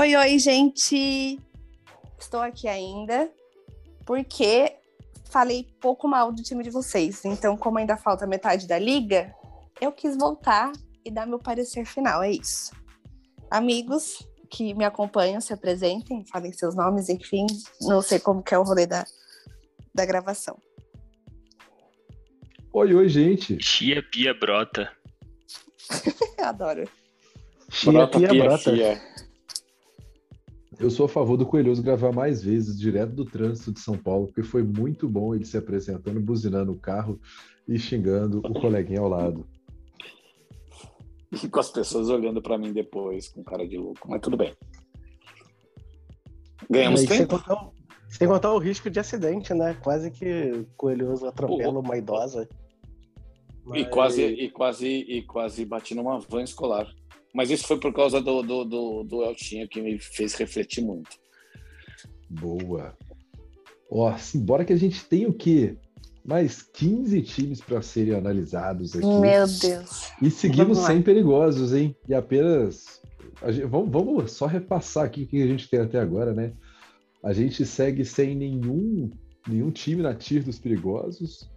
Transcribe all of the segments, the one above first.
Oi, oi, gente! Estou aqui ainda porque falei pouco mal do time de vocês. Então, como ainda falta metade da liga, eu quis voltar e dar meu parecer final. É isso. Amigos que me acompanham, se apresentem, falem seus nomes, enfim. Não sei como que é o rolê da, da gravação. Oi, oi, gente. Chia Pia Brota. Adoro. Chia Brota, Pia pia, Brota. fia. Eu sou a favor do Coelhoso gravar mais vezes direto do trânsito de São Paulo, porque foi muito bom ele se apresentando, buzinando o carro e xingando o coleguinha ao lado. E com as pessoas olhando pra mim depois, com cara de louco. Mas tudo bem. Ganhamos Aí, sem, tempo? contar, o- sem contar o risco de acidente, né? Quase que o Coelhoso atropela uma idosa. E Mas- quase, e, quase, e quase bati numa van escolar. Mas isso foi por causa do, do, do, do Eltinho que me fez refletir muito. Boa. Ó, simbora que a gente tem o quê? Mais 15 times para serem analisados aqui. Meu Deus. E seguimos sem perigosos, hein? E apenas. a gente- vamos, vamos só repassar aqui o que a gente tem até agora, né? A gente segue sem nenhum, nenhum time na tier dos perigosos.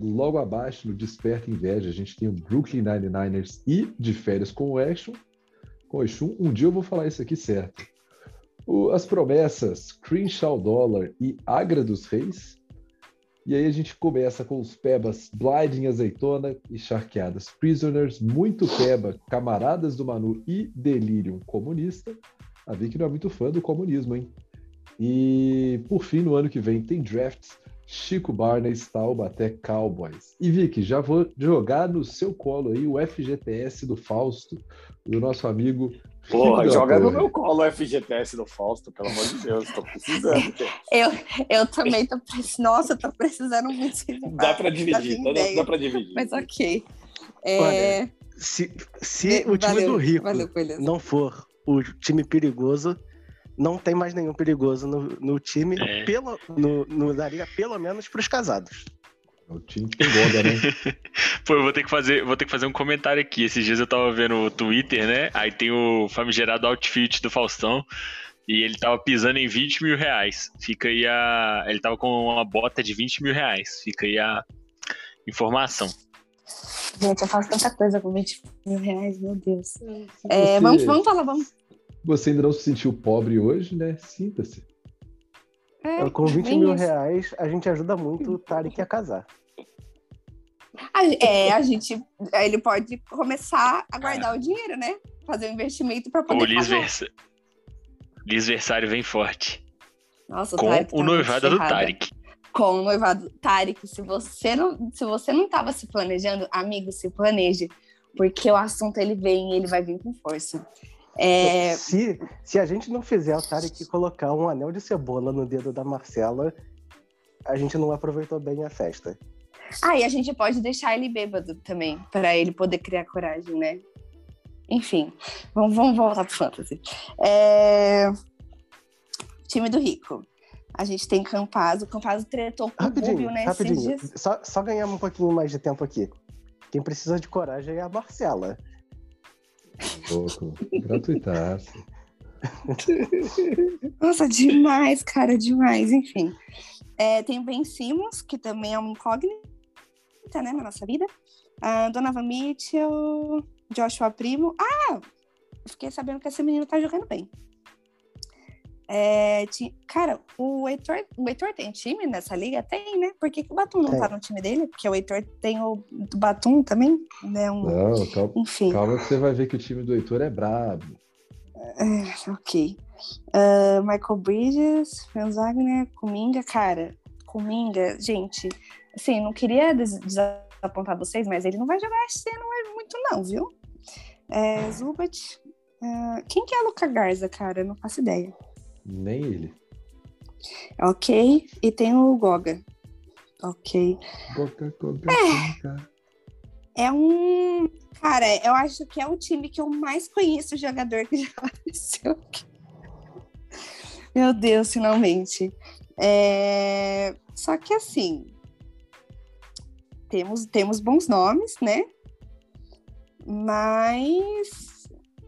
Logo abaixo, no Desperta Inveja, a gente tem o Brooklyn 99ers e de férias com o Action. Com o Exum. Um dia eu vou falar isso aqui certo. O- as promessas Crenshaw Dollar e Agra dos Reis. E aí a gente começa com os pebas Blinding Azeitona e Charqueadas Prisoners, muito peba, Camaradas do Manu e Delirium Comunista. A Vicky não é muito fã do comunismo, hein? E por fim, no ano que vem, tem drafts Chico Barnes, Taubaté Cowboys. E Vicky, já vou jogar no seu colo aí o FGTS do Fausto, do nosso amigo. Porra, joga no meu colo o FGTS do Fausto, pelo amor de Deus, tô precisando. Eu, eu também tô precisando. Nossa, tô precisando muito. Dá pra dividir, Fazia dá, ideia. dá pra dividir. Mas ok. É, Se, se o time valeu, do Rico valeu, não for o time perigoso, não tem mais nenhum perigoso no, no time, É. pelo, no, no, na liga, pelo menos pros casados. É o time que engorda, né? Pô, eu vou ter que fazer, vou ter que fazer um comentário aqui. Esses dias eu tava vendo o Twitter, né? Aí tem o famigerado outfit do Faustão. E ele tava pisando em 20 mil reais. Fica aí a. Ele tava com uma bota de 20 mil reais. Fica aí a informação. Gente, eu faço tanta coisa com 20 mil reais, meu Deus. É, você- vamos, vamos falar, vamos. Você ainda não se sentiu pobre hoje, né? Sinta-se. É, Com 20 bem mil isso. reais, a gente ajuda muito o Tarek a casar. A, é, a gente. Ele pode começar a guardar o dinheiro, né? Fazer um investimento para O poder. Liz, pagar. Versa... Liz Versário vem forte. Nossa, o Com Tarek tá o noivado do. Tarek. Com o noivado Tarek, se você não, se você não tava se planejando, amigo, se planeje, porque o assunto ele vem, e ele vai vir com força. É, Se, se a gente não fizer o Tarek colocar um anel de cebola no dedo da Marcela, a gente não aproveitou bem a festa. Ah, e a gente pode deixar ele bêbado também, para ele poder criar coragem, né? Enfim, vamos, vamos voltar pro fantasy. É, Time do Rico. A gente tem Campaz. O Campaz tretou com o Rapidinho, Rubio, né? esses rapidinho. dias. Só, só ganhamos um pouquinho mais de tempo aqui. Quem precisa de coragem é a Marcela. Louco. Gratuitaço. Nossa, demais, cara, demais. Enfim. É, tem o Ben Simmons, que também é uma incógnita, né, na nossa vida. A Donovan Mitchell, Joshua Primo. Ah, fiquei sabendo que esse menino tá jogando bem. É, ti- cara, o Heitor, o Heitor tem time nessa liga? Tem, né? Por que, que o Batum não Tem. tá no time dele? Porque o Heitor tem o do Batum também, né? Um, Não, calma, enfim. calma que você vai ver que o time do Heitor é brabo. É, ok. Ah, Michael Bridges, Franz Wagner, Kuminga, cara, Kuminga, gente, assim, não queria des- desapontar vocês, mas ele não vai jogar esse ano é muito não, viu? É, Zubat, ah, quem que é Luca Garza, cara? Eu não faço ideia. Nem ele. Ok, e tem o Goga. Ok. Coca, coca, coca. É um... Cara, eu acho que é o time que eu mais conheço jogador que já apareceu aqui. Meu Deus, finalmente. É, Só que assim, temos, temos bons nomes, né? Mas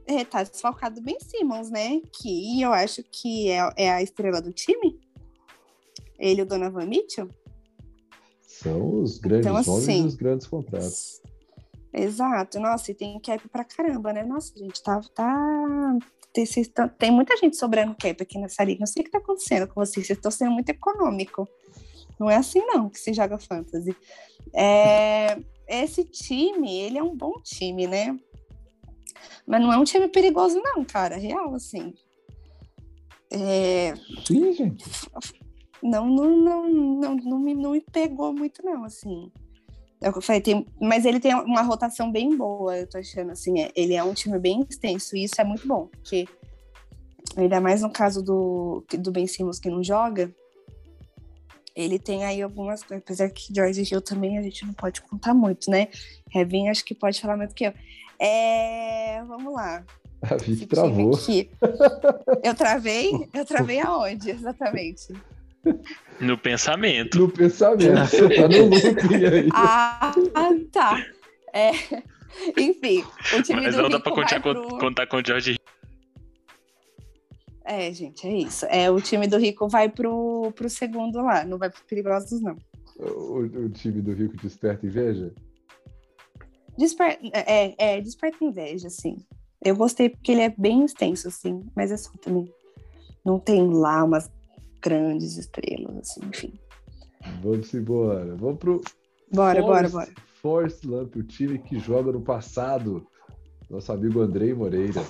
é, tá desfalcado bem Simmons, né? Que eu acho que é, é a estrela do time. Ele e o Donovan Mitchell. São os grandes Então, nomes assim, e os grandes contratos. Exato, nossa, e tem cap pra caramba, né? Nossa, gente, tá. tá... Tem, tão- tem muita gente sobrando cap aqui nessa liga. Não sei o que tá acontecendo com vocês, vocês estão sendo muito econômico. Não é assim, não, que se joga fantasy. É, esse time, ele é um bom time, né? Mas não é um time perigoso, não, cara. Real, assim. É, Sim, gente. não, não, não, não, não, me, não me pegou muito, não, assim. É eu falei, tem- mas ele tem uma rotação bem boa, eu tô achando, assim, é- ele é um time bem extenso, e isso é muito bom, porque ainda mais no caso do, do Ben Simmons que não joga, ele tem aí algumas coisas, apesar que George Hill também a gente não pode contar muito, né? Revin acho que pode falar mais do que eu. É, vamos lá. A Vicky time travou. aqui. Eu travei? Eu travei aonde, exatamente? No pensamento. No pensamento, você tá no looping aí. Ah, tá. É, enfim, o time Mas do não dá Rico pra contar, pro... contar com o George É, gente, é isso. É, o time do Rico vai pro, pro segundo lá, não vai pro Perigosos, não. O, o time do Rico desperta inveja? Desper... É, é, desperta inveja, assim. Eu gostei porque ele é bem extenso, assim, mas é só também. Não tem lá umas grandes estrelas, assim, enfim. Vamos embora. Vamos pro Bora, bora, Force- bora. Force Lamp, o time que joga no passado. Nosso amigo Andrei Moreira.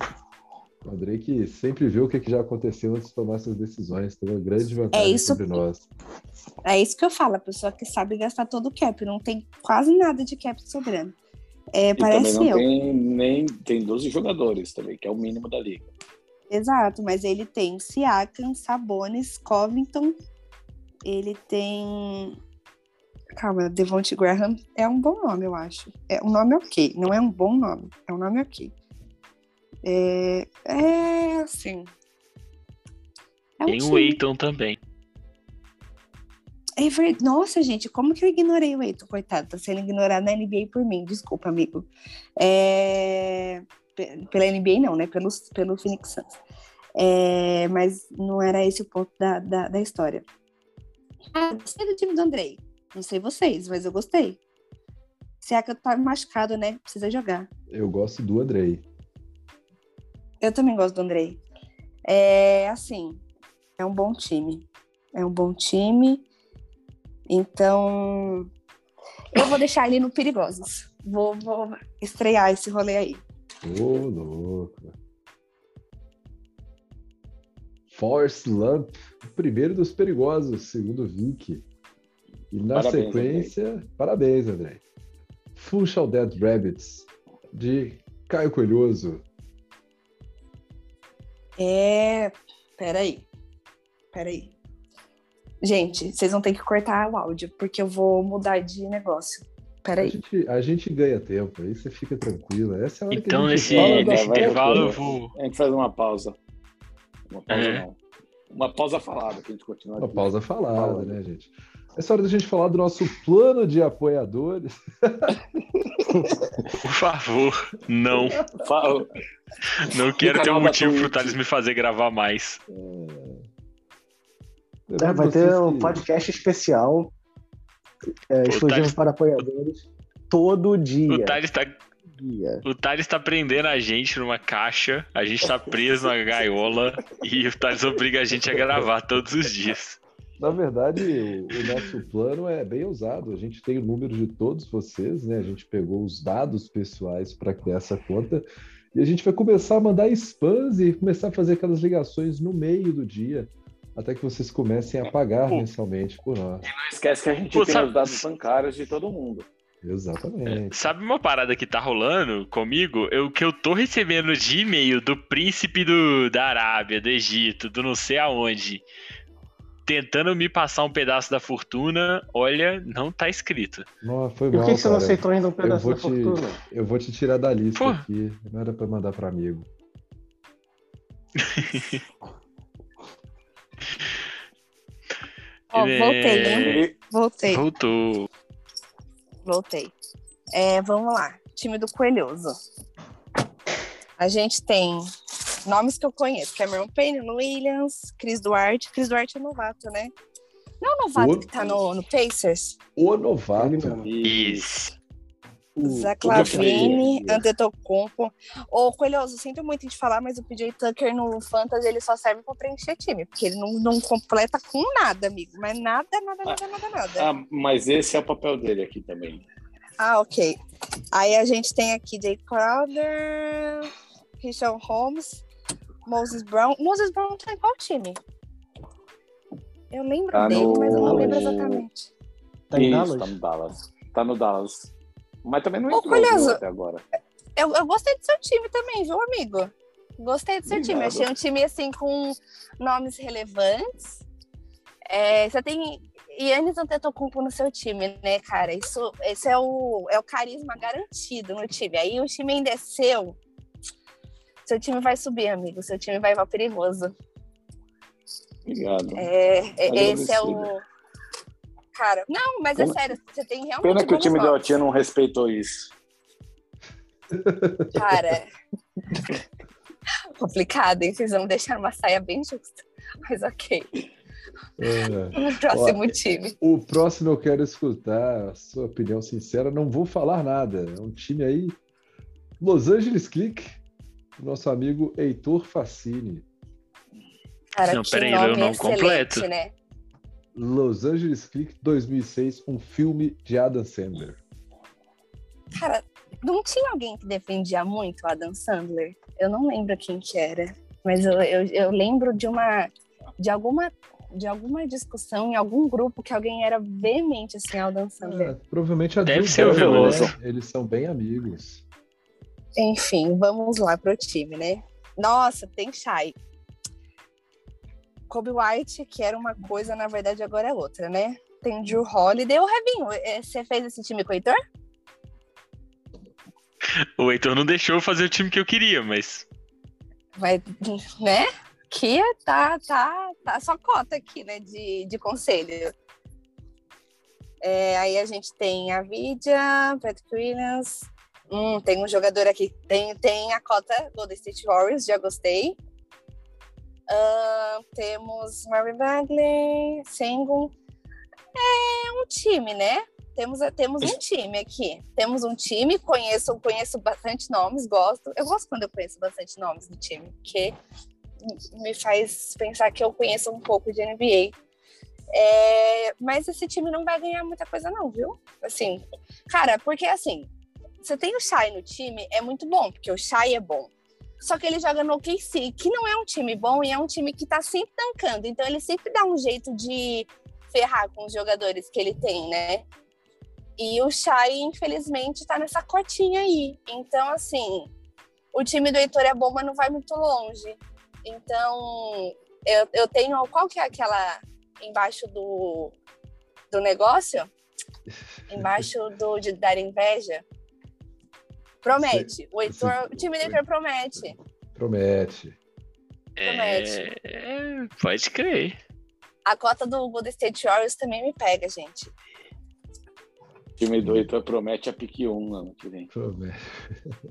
O que sempre viu o que que já aconteceu antes de tomar suas decisões. Tem uma grande vantagem É isso sobre que- nós. É isso que eu falo, a pessoa que sabe gastar todo o cap, não tem quase nada de cap sobrando. É, E parece também não eu. tem nem tem 12 jogadores também, que é o mínimo da liga. Exato, mas ele tem Siakam, Sabonis, Covington, ele tem. Calma, Devonte Graham é um bom nome, eu acho. É um nome ok, não é um bom nome, é um nome ok. É, é assim. É um Tem o. Eiton também. É Nossa, gente, como que eu ignorei o Eiton, coitado? Tá sendo ignorado na NBA por mim, desculpa, amigo. É, pe- Pela NBA não, né? Pelo, pelo Phoenix Suns. É, Mas não era esse o ponto da, da, da história. Ah, gostei do time do Andrei. Não sei vocês, mas eu gostei. Siaka tá machucado, né? Precisa jogar. Eu gosto do Andrei. Eu também gosto do Andrei. É assim, é um bom time. É um bom time. Então, eu vou deixar ele no Perigosos. Vou, vou estrear esse rolê aí. Ô, louco. Force Lamp, o primeiro dos perigosos, segundo o Vic. E na Parabéns, sequência, parabéns, André. Full Shall Dead Rabbits, de Caio Coelhoso. É. Peraí. Peraí. Gente, vocês vão ter que cortar o áudio, porque eu vou mudar de negócio. A Peraí. gente, a gente ganha tempo, aí você fica tranquila. Essa é a hora Então, que a nesse, gente nesse vai- intervalo, eu vou. A gente faz uma pausa. Uma pausa É. não. Uma pausa falada que a gente continua Uma aqui. pausa falada, Fala. né, gente? Essa hora da gente falar do nosso plano de apoiadores. Por favor, não. Não quero ter um motivo pro Twitch. Thales me fazer gravar mais. É, vai ter um que- podcast especial é, Pô, Thales- para apoiadores todo dia. O Thales tá, dia. o Thales tá prendendo a gente numa caixa, a gente tá preso na gaiola e o Thales obriga a gente a gravar todos os dias. Na verdade, o, o nosso plano é bem ousado. A gente tem o número de todos vocês, né? A gente pegou os dados pessoais para criar essa conta e a gente vai começar a mandar spams e começar a fazer aquelas ligações no meio do dia, até que vocês comecem a pagar Pô. mensalmente por nós. Não esquece que a gente Pô, tem sabe- os dados bancários de todo mundo. Exatamente. Sabe uma parada que tá rolando comigo? Eu que eu tô recebendo de e-mail do príncipe do, da Arábia, do Egito, do não sei aonde, tentando me passar um pedaço da fortuna, olha, não tá escrito. Não, foi E por mal, que, que você não aceitou ainda um pedaço da te- fortuna? Eu vou te tirar da lista Pô. aqui. Não era para mandar para amigo. Ó, É, voltei, hein? Voltei. Voltou. Voltei. É, vamos lá. Time do Coelhoso. A gente tem nomes que eu conheço: Cameron Payne, Williams, Chris Duarte. Chris Duarte é novato, né? Não é o novato O- que tá no, no Pacers? O novato. Mesmo. Isso. O- Zach o Lavine, Antetokounmpo. Ô, Coelhoso, sinto muito em te falar, mas o PJ Tucker no Fantasy ele só serve pra preencher time, porque ele não, não completa com nada, amigo. Mas nada, nada, nada, nada, nada. Ah, mas esse é o papel dele aqui também. Ah, ok. Aí a gente tem aqui Jay Crowder, Richard Holmes, Moses Brown. Moses Brown tá em qual time? Eu lembro Tá dele, no- mas eu não lembro exatamente. Tá em Isso, Dallas? tá no Dallas. Tá no Dallas. Mas também não Ô, entrou viu, até agora. Eu, eu gostei do seu time também, viu, amigo? Gostei do seu time. Obrigado. Achei um time assim com nomes relevantes. É, você tem Yannis Antetokounmpo no seu time, né, cara? Isso, esse é o, é o carisma garantido no time. Aí o time ainda é seu. Seu time vai subir, amigo. Seu time vai para perigoso. Obrigado. É, é- esse é o. Cara, não, mas é Pena- sério, você tem realmente. Pena que o time do nomes. Altinha não respeitou isso. Cara. Complicado, hein? Vocês vão deixar uma saia bem justa. Mas ok. É. O próximo Ó, time. O próximo eu quero escutar a sua opinião sincera. Não vou falar nada. É um time aí. Los Angeles Click. Nosso amigo Heitor Facini. Cara, Não, peraí, nome leu o nome excelente, completo. né? Los Angeles Click 2006, um filme de Adam Sandler. Cara, não tinha alguém que defendia muito o Adam Sandler? Eu não lembro quem que era. Mas eu, eu, eu lembro de uma. De alguma. De alguma discussão em algum grupo que alguém era veemente assim, ao Adam Sandler. Ah, provavelmente a Deve ser o Veloso. né? Eles são bem amigos. Enfim, vamos lá pro time, né? Nossa, tem Shai. Kobe White, que era uma coisa, na verdade agora é outra, né? Tem Drew Holiday. Ô, Rebinho, eh, você fez esse time com o Heitor? O Heitor não deixou eu fazer o time que eu queria, mas. Vai, né? Que tá, tá, tá só cota aqui, né? De, de conselho. É, aí a gente tem a Vidia, Patrick Williams. Hum, tem um jogador aqui. Tem, tem a cota Golden State Warriors, já gostei. Ahn, temos Marvin Bagley, Sengun. É um time, né? Temos, temos um time aqui. Temos um time, conheço, conheço bastante nomes, gosto. Eu gosto quando eu conheço bastante nomes do time, porque me faz pensar que eu conheço um pouco de NBA. É, mas esse time não vai ganhar muita coisa, não, viu? Assim, cara, porque assim, você tem o Shai no time, é muito bom, porque o Shai é bom. Só que ele joga no OKC, que não é um time bom e é um time que tá sempre tancando. Então ele sempre dá um jeito de ferrar com os jogadores que ele tem, né? E o Shai, infelizmente, tá nessa cotinha aí. Então, assim, o time do Heitor é bom, mas não vai muito longe. Então, eu, eu tenho. Qual que é aquela embaixo do, do negócio? Embaixo do de dar inveja? Promete. O, Heitor, o time do Heitor promete. Promete. Promete. É, pode crer. A cota do Golden State Warriors também me pega, gente. O time do Heitor promete a pique 1 ano que vem. Promete.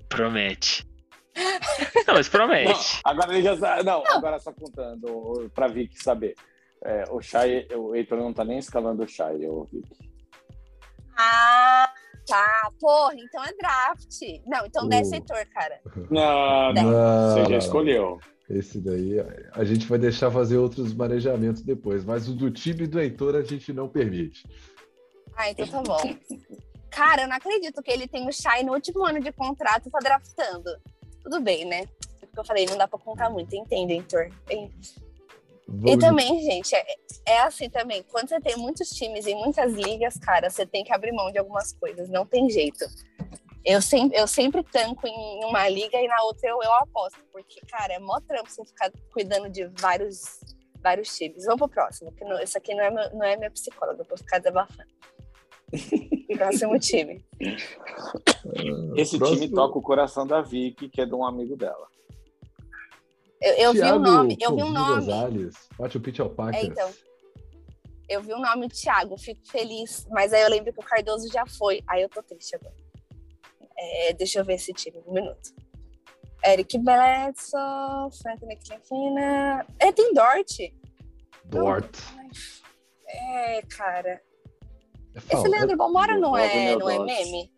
Promete. Não, mas Não, promete. agora ele já sabe. Não, agora só contando, pra Vicky saber. É, o Chay, o Heitor não tá nem escalando o Chay, o Vicky. Ah, tá. Porra, então é draft. Não, então O- desce Heitor, cara. Não, não. Não, Você já escolheu. Esse daí a gente vai deixar fazer outros manejamentos depois, mas o do time do Heitor a gente não permite. Ah, então tá bom. Cara, eu não acredito que ele tem o Shai no último ano de contrato e tá draftando. Tudo bem, né? É porque eu falei, não dá pra contar muito, entende, Heitor? E Vamos também, gente, é, é assim também. Quando você tem muitos times em muitas ligas, cara, você tem que abrir mão de algumas coisas, não tem jeito. Eu sempre, eu sempre tanco em uma liga e na outra eu, eu aposto, porque, cara, é mó trampo você ficar cuidando de vários, vários times. Vamos pro próximo, que não, isso aqui não é, meu, não é minha psicóloga, eu vou ficar desabafando. próximo time. Esse Próximo- time toca o coração da Vicky, que é de um amigo dela. Eu, eu vi o nome, eu vi um Covinho nome. Gonzalez, Machu Picchu Alpacas. É, então. Eu vi o nome Thiago, fico feliz, mas aí eu lembro que o Cardoso já foi. Aí eu tô triste agora. É, deixa eu ver esse time, um minuto. Eric Bledsoe, Frank Ntilikina. É, tem Dort. Dort. É, cara. É Esse Leandro Balmora não é, não é meme?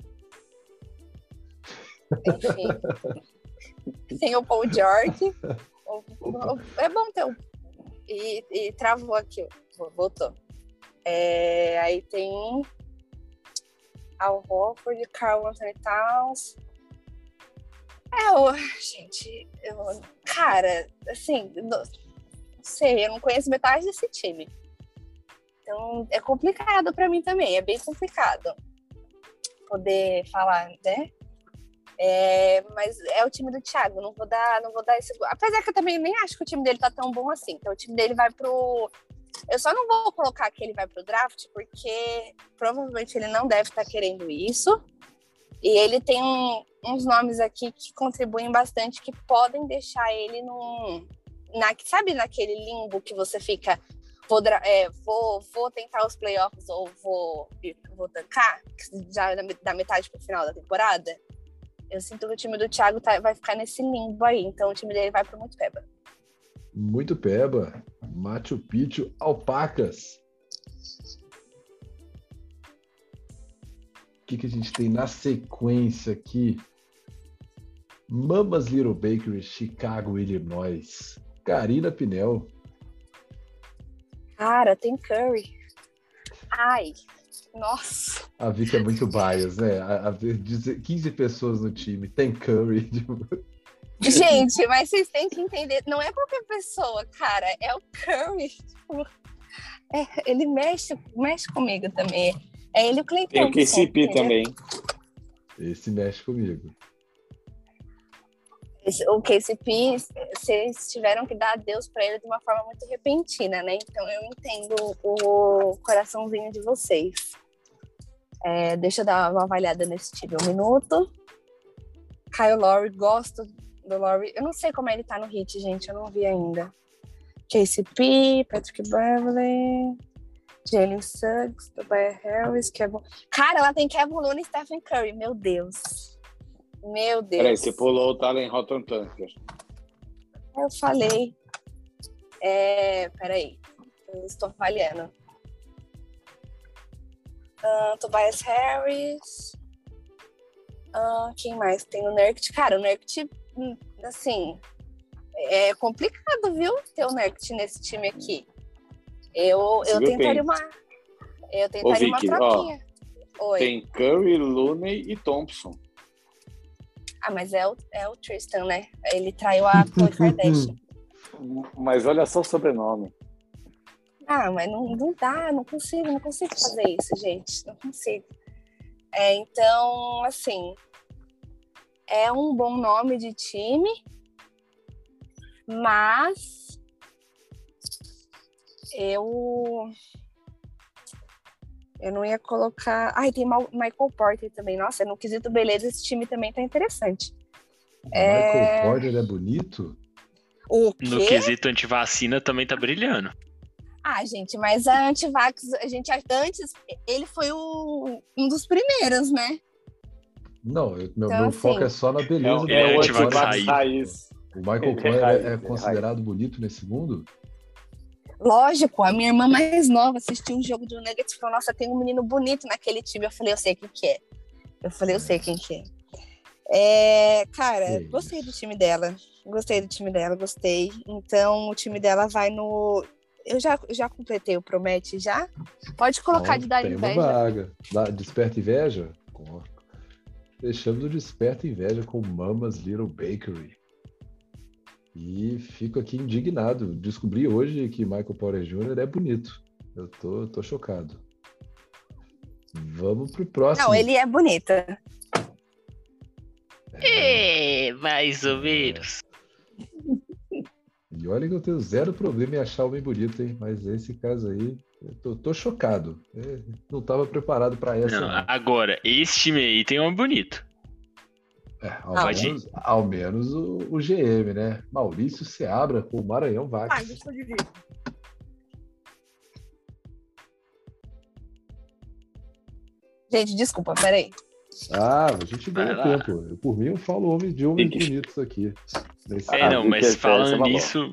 Enfim. tem o Paul George. É bom ter o... E, e travou aqui, voltou. É, aí tem Al Horford, Carl Anthony Towns. É, o, gente, eu- cara, assim, não, não sei, eu não conheço metade desse time. Então é complicado pra mim também, é bem complicado poder falar, né? É, mas é o time do Thiago, não vou dar, não vou dar esse. Apesar que eu também nem acho que o time dele tá tão bom assim. Então o time dele vai pro. Eu só não vou colocar que ele vai pro draft, porque provavelmente ele não deve estar querendo isso. E ele tem um- uns nomes aqui que contribuem bastante, que podem deixar ele num. Na, sabe naquele limbo que você fica. Vou, é, vou, vou tentar os playoffs ou vou, vou tancar, já da da metade pro final da temporada? Eu sinto que o time do Thiago tá- vai ficar nesse limbo aí, então o time dele vai pro muito peba. Muito peba. Machu Picchu, alpacas. O que, que a gente tem na sequência aqui? Mamas Little Bakery, Chicago, Illinois. Karina Pinel. Cara, tem Curry. Ai, nossa. A Vicky é muito bias, né? A, a, dizer- 15 pessoas no time. Tem Curry. tipo, Gente, mas vocês têm que entender, não é qualquer pessoa, cara, é o Curry. Tipo, é, ele mexe, mexe comigo também. É ele e o Clay Tem o KCP também. Esse mexe comigo. Esse- O KCP, vocês tiveram que dar adeus pra ele de uma forma muito repentina, né? Então eu entendo o coraçãozinho de vocês. É, deixa eu dar uma avaliada nesse time um minuto. Kyle Lowry, gosto do Lowry. Eu não sei como ele tá no hit, gente, eu não vi ainda. KCP, Patrick Beverly, Jalen Suggs, Tobias Harris, Kevin... Cara, ela tem Kevin Looney e Stephen Curry, meu Deus. Meu Deus. Peraí, você pulou o Talen Rotten Tanker. Eu falei. É, peraí, eu estou falhando. Ah, Tobias Harris. Ah, quem mais? Tem o Nerkt. Cara, o Nerkt, assim, é complicado, viu? Ter o Nerkt nesse time aqui. Eu, eu tentaria uma. Eu tentaria uma Vicky, ó, troquinha. Oi. Tem Curry, Looney e Thompson. Ah, mas é o, é o Tristan, né? Ele traiu a Khloe Kardashian. Mas olha só o sobrenome. Ah, mas não, não dá, não consigo, não consigo fazer isso, gente. Não consigo. É, então, assim, é um bom nome de time, mas eu eu não ia colocar. Ai, tem Michael Porter também. Nossa, no quesito beleza, esse time também tá interessante. É. Michael Porter é bonito? O No quê? quesito antivacina também tá brilhando. Ah, gente, mas a Antivax, a gente antes, ele foi o- um dos primeiros, né? Não, eu- meu, Então, meu assim, foco é só na beleza do é, antivax raiz. raiz. O Michael Ele é é, é é considerado bonito nesse mundo? Lógico, a minha irmã mais nova assistiu um jogo do Nuggets e falou: Nossa, tem um menino bonito naquele time. Eu falei: Eu sei quem que é. Eu falei: Eu sei quem que é. É, cara, gostei do time dela. Gostei do time dela, gostei. Então, o time dela vai no. Eu já, já completei o Promete já? Pode colocar de dar tem inveja. uma vaga. Dá- Desperta inveja? Deixamos o Desperta Inveja com Mamas Little Bakery. E fico aqui indignado. Descobri hoje que Michael Porter Jr. é bonito. Eu tô, tô chocado. Vamos pro próximo. Não, ele é bonita. É, mais ou menos. E olha que eu tenho zero problema em achar homem bonito, hein? Mas esse caso aí, eu tô, tô chocado. É, não estava preparado para essa. Não, não. agora, esse time aí tem um bonito. É, ao, Ah, menos, ao menos o, o GM, né? Maurício Seabra com o Maranhão Vaca. Ah, eu dividir. Gente, desculpa, peraí. Ah, a gente ganha tempo. Eu, por mim, eu falo homens de homens bonitos aqui. Nesse- É, não, Ah, mas falando é nisso,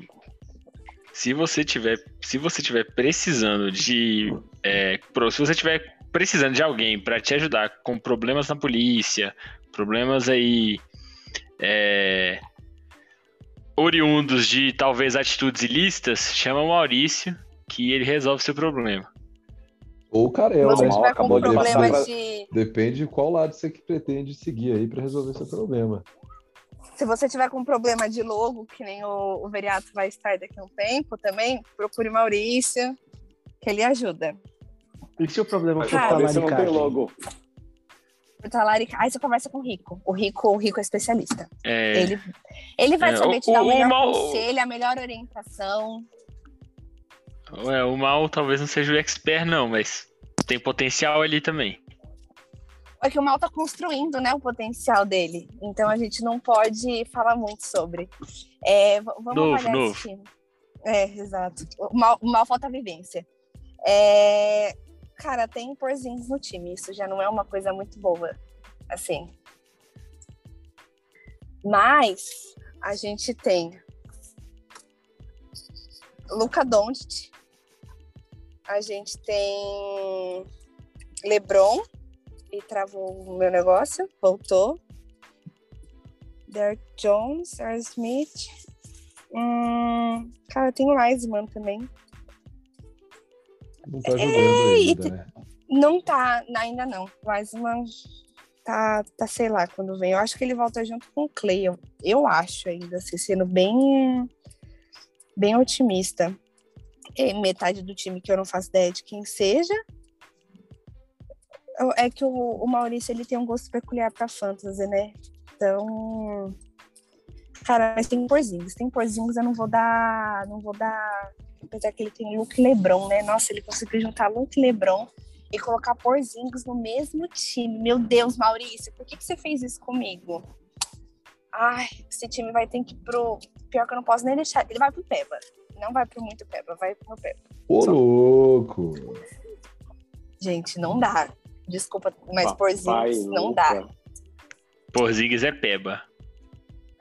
se você tiver, se você tiver precisando de, é, se você tiver precisando de alguém para te ajudar com problemas na polícia, problemas aí é, oriundos de talvez atitudes ilícitas, chama o Maurício que ele resolve seu problema. Ou o Carel, Se você né? tiver acabou de problema passar de. Depende de qual lado você que pretende seguir aí para resolver seu problema. Se você tiver com problema de logo, que nem o, o Veriato vai estar daqui a um tempo também, procure o Maurício, que ele ajuda. E se o problema for Cara, talvez você não tem talaricagem? logo. Por talarica- Aí você conversa com o Rico. O Rico, o Rico é especialista. É, Ele, ele vai É, saber o- te dar o o- o melhor mal- conselho, a melhor orientação. É, o mal talvez não seja o expert não, mas tem potencial ali também. É que o mal tá construindo, né, o potencial dele. Então a gente não pode falar muito sobre. É, vamos Novo, novo. esse time. É, exato. O mal, o mal falta vivência. É, cara, tem porzinhos no time. Isso já não é uma coisa muito boa. Assim. Mas a gente tem Luca Doncic. A gente tem LeBron e travou o meu negócio, voltou. Derek Jones, R. Smith. Hum, cara, tem o Wiseman também. Não tá jogando e ainda, né? Não tá, ainda não. Wiseman tá, tá, sei lá, quando vem. Eu acho que ele volta junto com o Clay. Eu, eu acho ainda, assim, sendo bem, bem otimista. E metade do time que eu não faço ideia de quem seja. É que o, Maurício ele tem um gosto peculiar pra fantasy, né? Então. Cara, mas tem porzinhos. Tem porzinhos, eu não vou dar. Não vou dar. Apesar que ele tem Luke Lebron, né? Nossa, ele conseguiu juntar Luke Lebron e colocar Porzingis no mesmo time. Meu Deus, Maurício, por que, que você fez isso comigo? Ai, esse time vai ter que ir pro. Pior que eu não posso nem deixar. Ele vai pro Peba. Não vai pro muito Peba, vai pro Peba. Ô, louco! Gente, não dá. Desculpa, mas Papai Porzingis não dá. Porzingis é peba.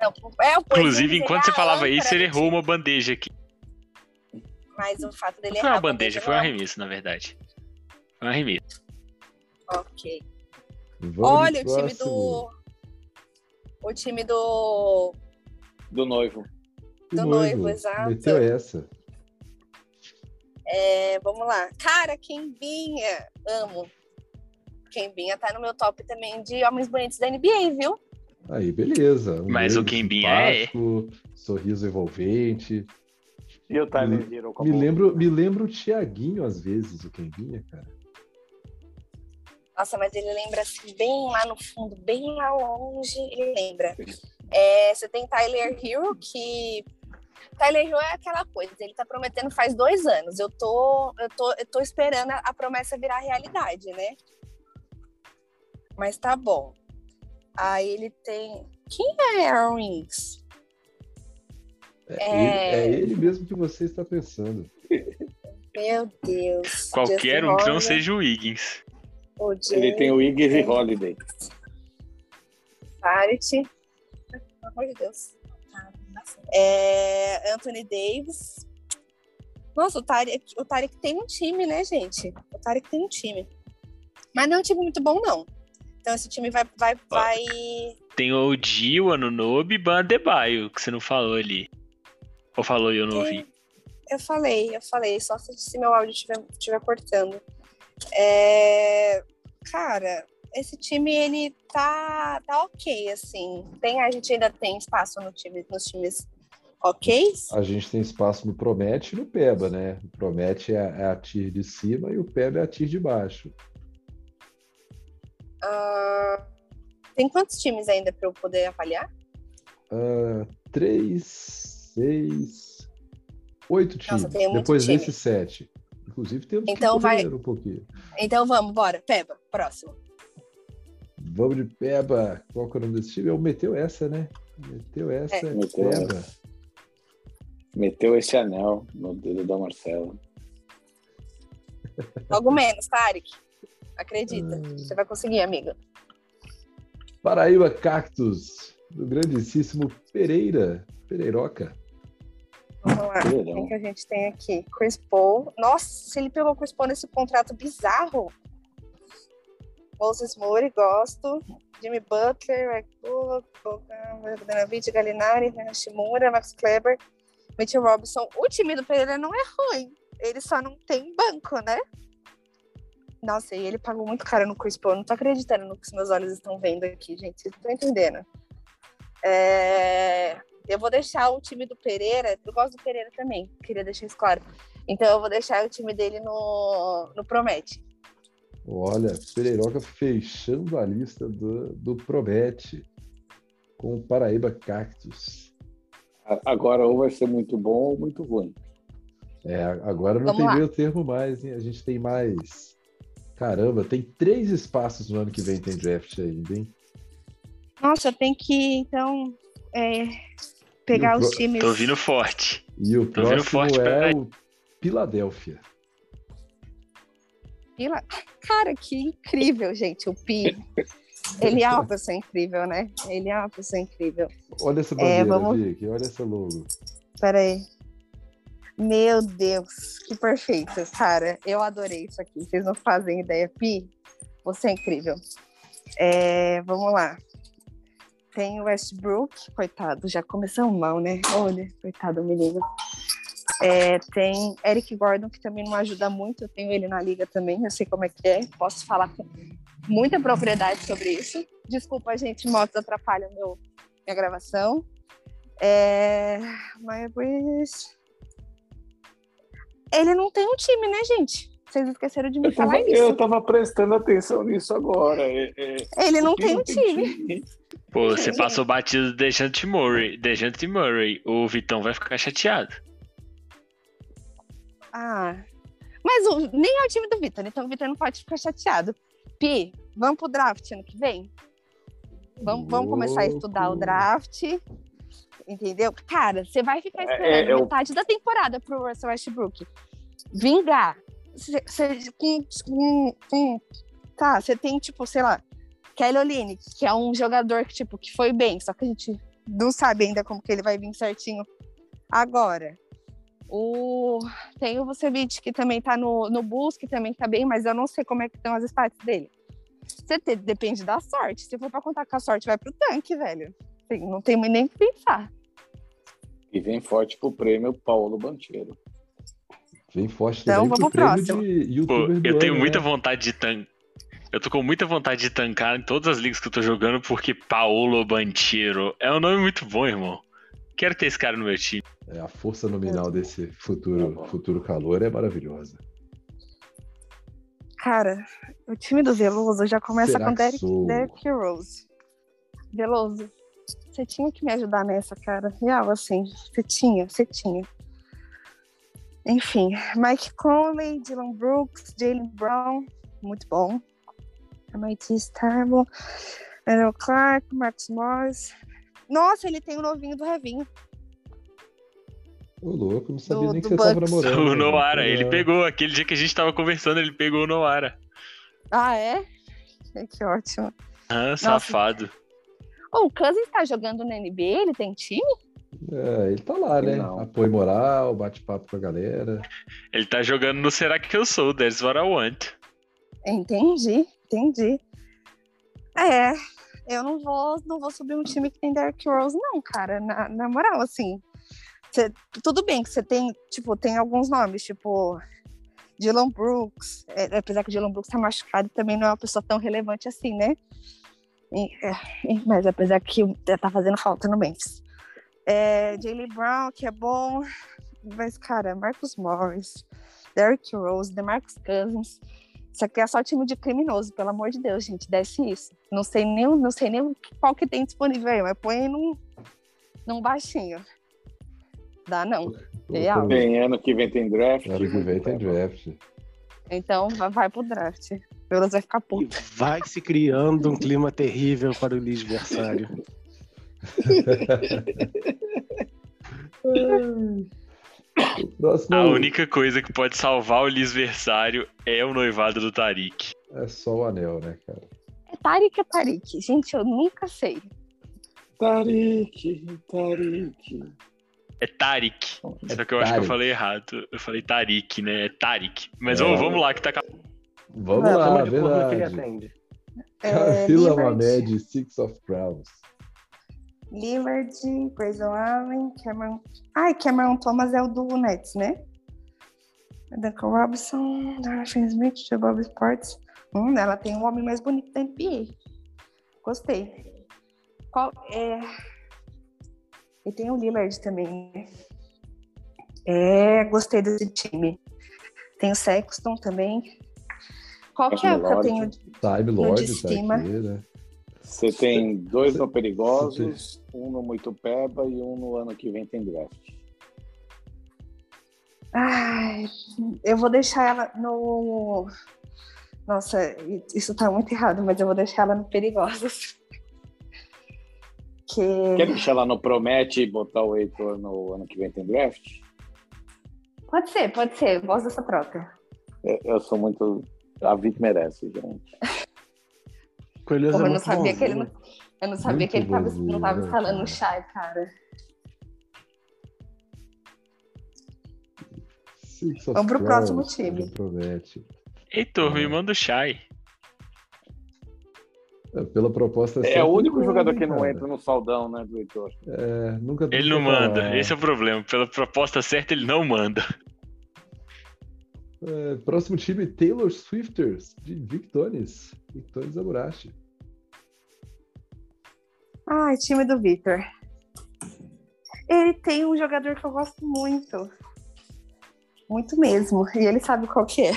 Não, é, o Porzingis, Inclusive, enquanto é você a falava isso, ele errou uma bandeja aqui. Mas o fato dele Não foi errar uma a bandeja, foi um não- arremesso, na verdade. Foi um arremesso. Ok. Vamos Olha o time do. O time do. Do noivo. Do noivo, exato. Meteu essa. É, vamos lá. Cara, Kembinha. Amo. Kembinha tá no meu top também de homens bonitos da NBA, viu? Aí, beleza. Um Mas o Kembinha é- simpático, Sorriso envolvente. E o Tyler Me- Hero Me lembro, me lembro o Tiaguinho, às vezes, o Kembinha, cara. Nossa, mas ele lembra assim, bem lá no fundo, bem lá longe, ele lembra. É, você tem Tyler Hero, que. Tyler Hero é aquela coisa, ele tá prometendo faz dois anos. Eu tô, eu tô, eu tô esperando a a promessa virar realidade, né? Mas tá bom. Aí ele tem. Quem é Aaron Wings? É, É. Ele, é ele mesmo que você está pensando. Meu Deus. Qualquer Justin um que não seja o Wiggins. o Ele tem o Jay- e Holiday. Parity. Pelo amor de Deus. É, Anthony Davis. Nossa, o Tarek, o Tarek tem um time, né, gente? O Tarek tem um time. Mas não é um time muito bom, não. Então esse time vai. vai, vai... Tem o Dio, o Anunobi e Bandebaio, que você não falou ali. Ou falou e eu não ouvi. Eu falei, eu falei, só se, se meu áudio estiver estiver cortando. É, Cara, esse time, ele tá, tá ok, assim. Tem, a gente ainda tem espaço no time, nos times ok. A gente tem espaço no Promete e no Peba, né? O Promete é a, é a tier de cima e o Peba é a tier de baixo. Ah, tem quantos times ainda para eu poder avaliar? Ah, três, seis, oito times. Nossa, Depois time. desse, sete. Inclusive temos Então que vai- um pouquinho. Então vamos, bora. Peba, próximo. Vamos de Peba. Qual que é o nome desse time? É o Meteu essa, né? Meteu essa, É. é, Meteu Peba. Meteu esse anel no dedo da Marcela. Logo menos, Tarek. Acredita. Hum. Você vai conseguir, amiga. Paraíba Cactus, do grandíssimo Pereira, Pereiroca. Vamos lá. Quem que a gente tem aqui? Chris Paul. Nossa, ele pegou o Chris Paul nesse contrato bizarro. Moses Moore, gosto. Jimmy Butler, Rick Bullock, Bogdanovich, Galinari, Shimura, Max Kleber, Mitchell Robinson. O time do Pereira não é ruim. Ele só não tem banco, né? Nossa, e ele pagou muito caro no Chris Paul. Não tô acreditando no que os meus olhos estão vendo aqui, gente. Vocês estão entendendo? É... Eu vou deixar o time do Pereira. Eu gosto do Pereira também, queria deixar isso claro. Então eu vou deixar o time dele no, no Promete. Olha, Pereiroca fechando a lista do, do Promete com o Paraíba Cactus. Agora ou vai ser muito bom ou muito ruim. É, agora não Vamos tem lá. meio termo mais, hein? A gente tem mais. Caramba, tem três espaços no ano que vem tem draft ainda, hein? Nossa, tem que, então, é, pegar os times. Tô vindo forte. E o Tô próximo forte, é o Philadelphia. Pila... Cara, que incrível, gente, o Pi. Ele é uma pessoa incrível, né? Ele é uma pessoa incrível. Olha essa bandeira, é, vamos... Vicky, olha essa logo. Peraí. Meu Deus, que perfeito, cara. Eu adorei isso aqui. Vocês não fazem ideia. Pi, você é incrível. É, vamos lá. Tem o Westbrook, coitado, já começou mal, né? Olha, coitado menino. É, tem Eric Gordon, que também não ajuda muito, eu tenho ele na liga também, eu sei como é que é, posso falar com muita propriedade sobre isso. Desculpa, gente, motos atrapalham meu, minha gravação. É, mas ele não tem um time, né, gente? Vocês esqueceram de me eu falar tava, isso. Eu tava prestando atenção nisso agora. É, é, ele não tem um time. time. Pô, você passou batido Dejante Murray. Dejante Murray. O Vitão vai ficar chateado. Ah. Mas o, nem é o time do Vitor, então o Vitor não pode ficar chateado. Pi, vamos pro draft ano que vem? Vamos, vamos começar a estudar o draft. Entendeu? Cara, você vai ficar é, esperando é, é, metade da temporada pro Russell Westbrook vingar. Cê, cê, com, com, com, tá, você tem, tipo, sei lá, Kelly Olynyk, que é um jogador que, tipo, que foi bem, só que a gente não sabe ainda como que ele vai vir certinho agora. O... Tem o Vucevic, que também tá no, no Bulls, que também tá bem, mas eu não sei como é que estão as stats dele. Você te, depende da sorte. Se for pra contar com a sorte, vai pro tanque, velho. Assim, não tem nem o que pensar. E vem forte pro prêmio Paulo Bancheiro. Vem forte então, vamos pro prêmio próximo. de Pô, Eu tenho ano, muita né? vontade de tancar eu tô com muita vontade de tancar em todas as ligas que eu tô jogando, porque Paolo Banchero é um nome muito bom, irmão. Quero ter esse cara no meu time. É, a força nominal desse futuro, tá futuro calor é maravilhosa. Cara, o time do Veloso já começa Será com Derek, Derek Rose. Veloso, você tinha que me ajudar nessa, cara. Real, assim, você tinha, você tinha. Enfim, Mike Conley, Dylan Brooks, Jalen Brown, muito bom. MIT Starbo, Daniel Clark, Marcos Morris. Nossa, ele tem o novinho do Revinho. Ô, louco, não sabia do, nem que você Bucks. tava namorando. O Noara, ele pegou. Aquele dia que a gente tava conversando, ele pegou o Noara. Ah, é? Que ótimo. Ah, safado. Oh, o Cousins tá jogando na NBA? Ele tem time? É, ele tá lá, né? Não. Apoio moral, bate-papo com a galera. Ele tá jogando no Será Que Eu Sou? That's what I want. Entendi, entendi. É, eu não vou, não vou subir um time que tem Derrick Rose, não, cara. Na, na moral, assim. Cê, tudo bem que você tem, tipo, tem alguns nomes, tipo. Dylan Brooks, é, apesar que Dylan Brooks tá machucado, também não é uma pessoa tão relevante assim, né? E, é, mas apesar que tá fazendo falta no Memphis. É, Jaylee Brown, que é bom, mas, cara, Marcus Morris, Derrick Rose, DeMarcus Cousins, isso aqui é só time de criminoso, pelo amor de Deus, gente, desce isso. Não sei nem, não sei nem qual que tem disponível aí, mas põe num, num baixinho. Dá não. Real. Bem, ano que vem tem draft. Ano que vem tem draft. Então vai, vai pro draft. O vai ficar puto. Vai se criando um clima terrível para o adversário. Próximo... A única coisa que pode salvar o lisversário é o noivado do Tarik. É só o anel, né, cara? É Tarik ou Tarik? Gente, eu nunca sei. Tarik, Tarik. É Tarik. Só que eu acho que eu falei errado. Eu falei Tarik, né? É Tarik. Mas É. vamos, vamos lá, que tá. Vamos Não, lá, verdade. atende. É, Camila Lillard, Mamed, Six of Crowns. Lillard, Grayson Allen, Cameron. Ai, Cameron Thomas é o do Nets, né? Duncan Robinson, Darren Smith, Jacob Sports. Hum, ela tem o homem mais bonito da NBA. Gostei. Qual é. E tem o Lillard também, né? É, gostei desse time. Tem o Sexton também. Qual que é o que eu Lorde. tenho? Time de Lord tá cima. aqui, né? Você tem dois no Perigosos, um no Muito Peba e um no ano que vem tem draft. Ai, eu vou deixar ela no. Nossa, isso tá muito errado, mas eu vou deixar ela no Perigosos. Que... Quer deixar lá no Promete e botar o Heitor no ano que vem tem draft? Pode ser, pode ser. Eu gosto dessa troca. Eu, eu sou muito. A Vic merece, gente. Coelhoso Como é eu não sabia que ele não, bonzinho. eu não sabia Muito que ele tava, não tava né, instalando cara? o chai, cara. Vamos pro próximo time. Promete. Heitor, me manda o Shai. É, Pela proposta É certa, o único ele jogador que não cara. entra no saldão, né, do Heitor? É, nunca Ele não manda. Esse é o problema. Pela proposta certa, ele não manda. É, próximo time, Taylor Swifters, de Victones. Victones Amurashi. Ai, time do Victor. Ele tem um jogador que eu gosto muito. Muito mesmo. E ele sabe qual que é.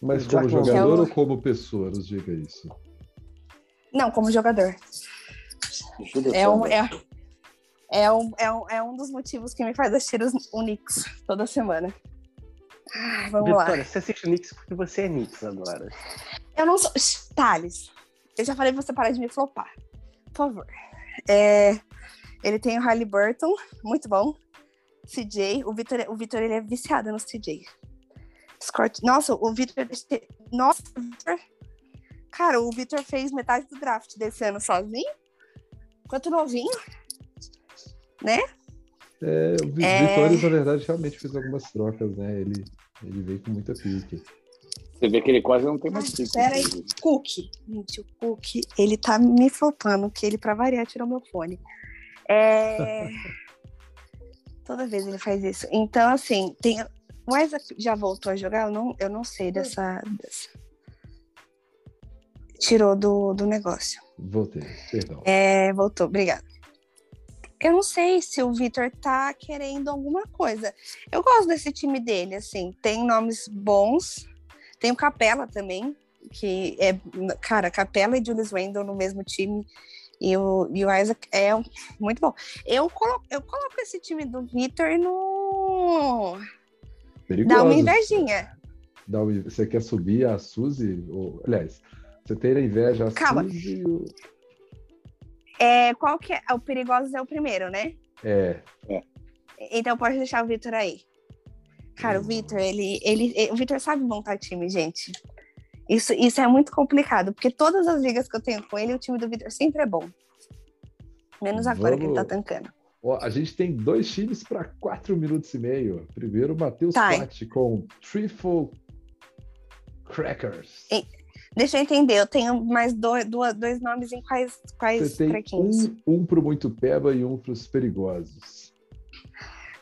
Mas como não- jogador Eu- ou como pessoa? Nos diga isso. Não, como jogador. É um, é, é, um, é, um, é um dos motivos que me faz assistir o Knicks toda semana. Ai, vamos lá. Vitória, você assiste Knicks porque você é Knicks agora. Eu não sou. Thales, eu já falei pra você parar de me flopar. Por favor. É, ele tem o Halliburton, muito bom. CJ, o Vitor, o Vitor ele é viciado no CJ. Scott, nossa, o Vitor. Nossa, o Vitor. Cara, o Vitor fez metade do draft desse ano sozinho. Quanto novinho. É, o É. Vitórias, na verdade, realmente fez algumas trocas, né? Ele, ele veio com muita pique. Você vê que ele quase não tem mais pique. peraí. inclusive. Cook. Gente, o Cook, ele tá me flopando, que ele, pra variar, tirou meu fone. É... Toda vez ele faz isso. Então, assim, tem... o Isaac já voltou a jogar? Eu não, eu não sei dessa... dessa- Tirou do, do negócio. Voltei, perdão. É, voltou, obrigada. Eu não sei se o Vitor tá querendo alguma coisa. Eu gosto desse time dele, assim, tem nomes bons. Tem o Capela também, que é, cara, Capela e Julius Randle no mesmo time. E o, e o Isaac é um- muito bom. Eu coloco, eu coloco esse time do Vitor no. Perigoso. Dá uma invejinha. Dá uma- Você quer subir a Suzy? Ou, aliás, você tem a inveja Calma. Ou... É, qual que é? O Perigosos é o primeiro, né? É, Então pode deixar o Vitor aí. Cara, o Vitor, ele, ele, o Vitor sabe montar time, gente. Isso, isso é muito complicado, porque todas as ligas que eu tenho com ele, o time do Vitor sempre é bom. Menos agora que ele tá Vamos- tancando. Ó, a gente tem dois times para quatro minutos e meio. Primeiro, Matheus Tá. Platt com Triple Crackers. E- Deixa eu entender, eu tenho mais dois, dois nomes em quais, quais Você trequinhos? um, um pro muito peba e um pros perigosos.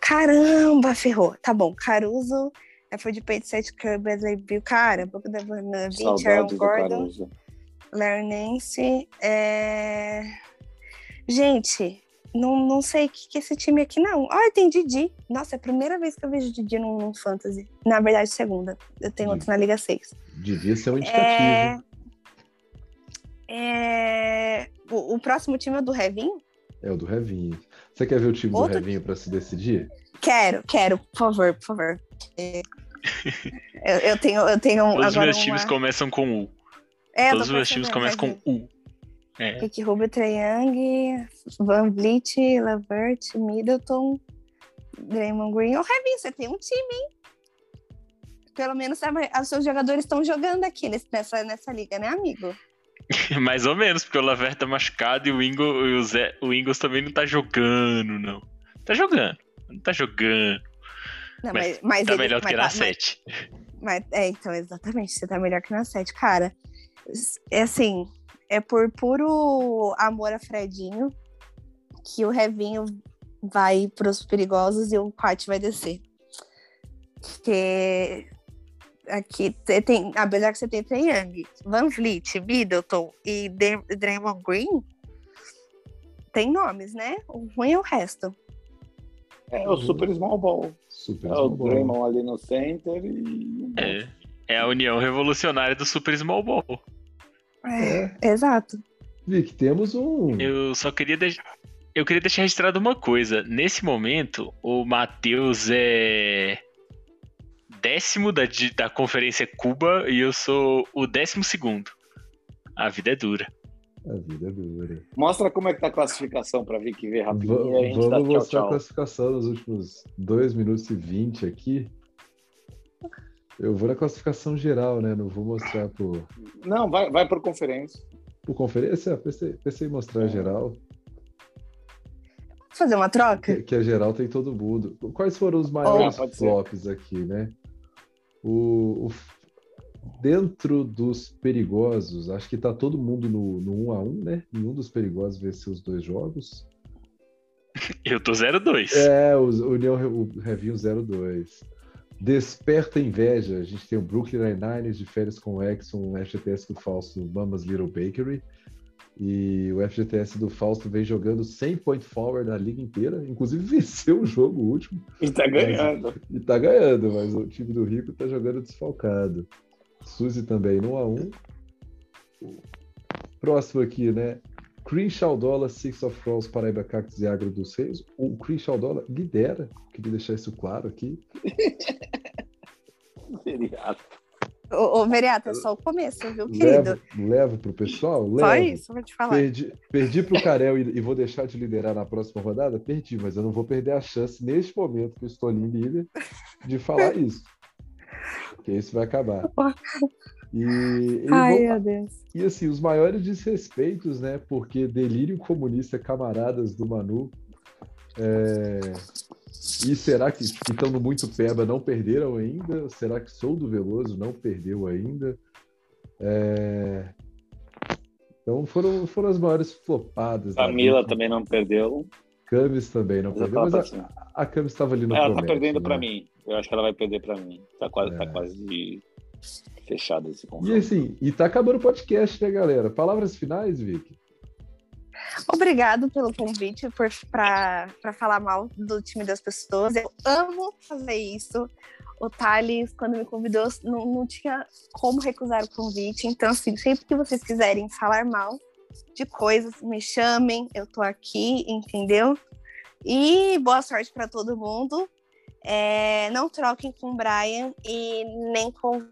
Caramba, ferrou. Tá bom, Caruso, é, foi de Page 7, Kirby, Bill, cara, Boca da Vanovic, Aaron Gordon. Caruso. Larry Nance. É... Gente, não, não sei o que, que é esse time aqui, não. Ah, tem Didi. Nossa, é a primeira vez que eu vejo Didi num, num Fantasy. Na verdade, segunda. Eu tenho outro na Liga 6. Devia ser um indicativo. É... É... O, o próximo time é o do Revinho? É o do Revinho. Você quer ver o time Outro- do Revinho para se decidir? Quero, quero, por favor, por favor. Eu, eu tenho, eu tenho um, Todos os agora meus times uma... começam com U. É, Todos os meus times começam com. U. É. Rick Rubio, Trae Young, Van Vliet, Lavert, Middleton, Draymond Green. Ô, Revin, você tem um time, hein? Pelo menos os seus jogadores estão jogando aqui nessa, nessa liga, né, amigo? Mais ou menos, porque o Lavert tá machucado e o, Ingo, o, Zé, o Ingles também não tá jogando, não. Tá jogando. Não tá jogando. Não, Mas mas, tá ele- melhor mas que na tá- mas- 7. Mas, é, então, exatamente, você tá melhor que na 7. Cara, é assim, é por puro amor a Fredinho que o Revinho vai pros perigosos e o Quat vai descer. Porque aqui você tem, apesar que você tem Trae Young, Van Vliet, Middleton e Draymond Green, tem nomes, né? O ruim é o resto. É o Super Small Ball. Super É o Small Ball. Draymond ali no center e. É, é a união revolucionária do Super Small Ball. É, exato. Vic, temos um. Eu só queria deixar. Eu queria deixar registrado uma coisa. Nesse momento, o Matheus é décimo da, da Conferência Cuba e eu sou o décimo segundo. A vida é dura. A vida é dura. Mostra como é que tá a classificação pra ver que ver rapidinho Va- e a gente dá Vamos tchau, mostrar a tchau. classificação nos últimos 2 minutos e 20 aqui. Eu vou na classificação geral, né? Não vou mostrar por, Não, vai, vai por conferência. por conferência. Pensei, pensei em mostrar a geral. Posso fazer uma troca? Que, que a geral tem todo mundo. Quais foram os maiores Ah, pode ser. flops aqui, né? O, o- dentro dos perigosos, acho que tá todo mundo no, no 1 a 1 né? Nenhum dos perigosos venceu os dois jogos. Eu tô 0-2. É, o União Re- o Revinho 02. Desperta Inveja. A gente tem o Brooklyn Nine-Nine de férias com o Exxon, o FGTS do Fausto, Mama's Little Bakery. E o FGTS do Fausto vem jogando 100 point forward na liga inteira. Inclusive venceu o jogo último E tá ganhando. e tá ganhando, mas o time do Rico tá jogando desfalcado. Suzy também no 1x1. Próximo aqui, né? Crenshaw Dollar, Six of Cross, Paraíba Cactus e Agro dos Reis. O Crenshaw Dollar lidera, queria deixar isso claro aqui. Feriado. Ô, ô Veriata, é só o começo, viu, querido? Levo, levo pro pessoal? Só Levo. isso, vou te falar. Perdi, perdi pro Carel e, e vou deixar de liderar na próxima rodada? Perdi, mas eu não vou perder a chance neste momento que eu estou ali em líder de falar isso. Porque isso vai acabar. E, e Ai, meu Deus. E assim, os maiores desrespeitos, né? Porque delírio comunista, camaradas do Manu. é, E será que estão no muito peba não perderam ainda? Será que Sou do Veloso não perdeu ainda? É, Então foram, foram as maiores flopadas. da Camila também não perdeu. Camis também não Mas eu perdeu, mas assim, a, a Camis estava ali no Ela tá perdendo né? pra mim. Eu acho que ela vai perder pra mim. Tá quase, tá É. quase fechado esse E confronto. assim, e tá acabando o podcast, né, galera? Palavras finais, Vicky? Obrigado pelo convite para falar mal do time das pessoas. Eu amo fazer isso. O Thales, quando me convidou, não, não tinha como recusar o convite. Então, assim, sempre que vocês quiserem falar mal de coisas, me chamem, eu tô aqui, entendeu? E boa sorte para todo mundo. É, não troquem com o Brian e nem com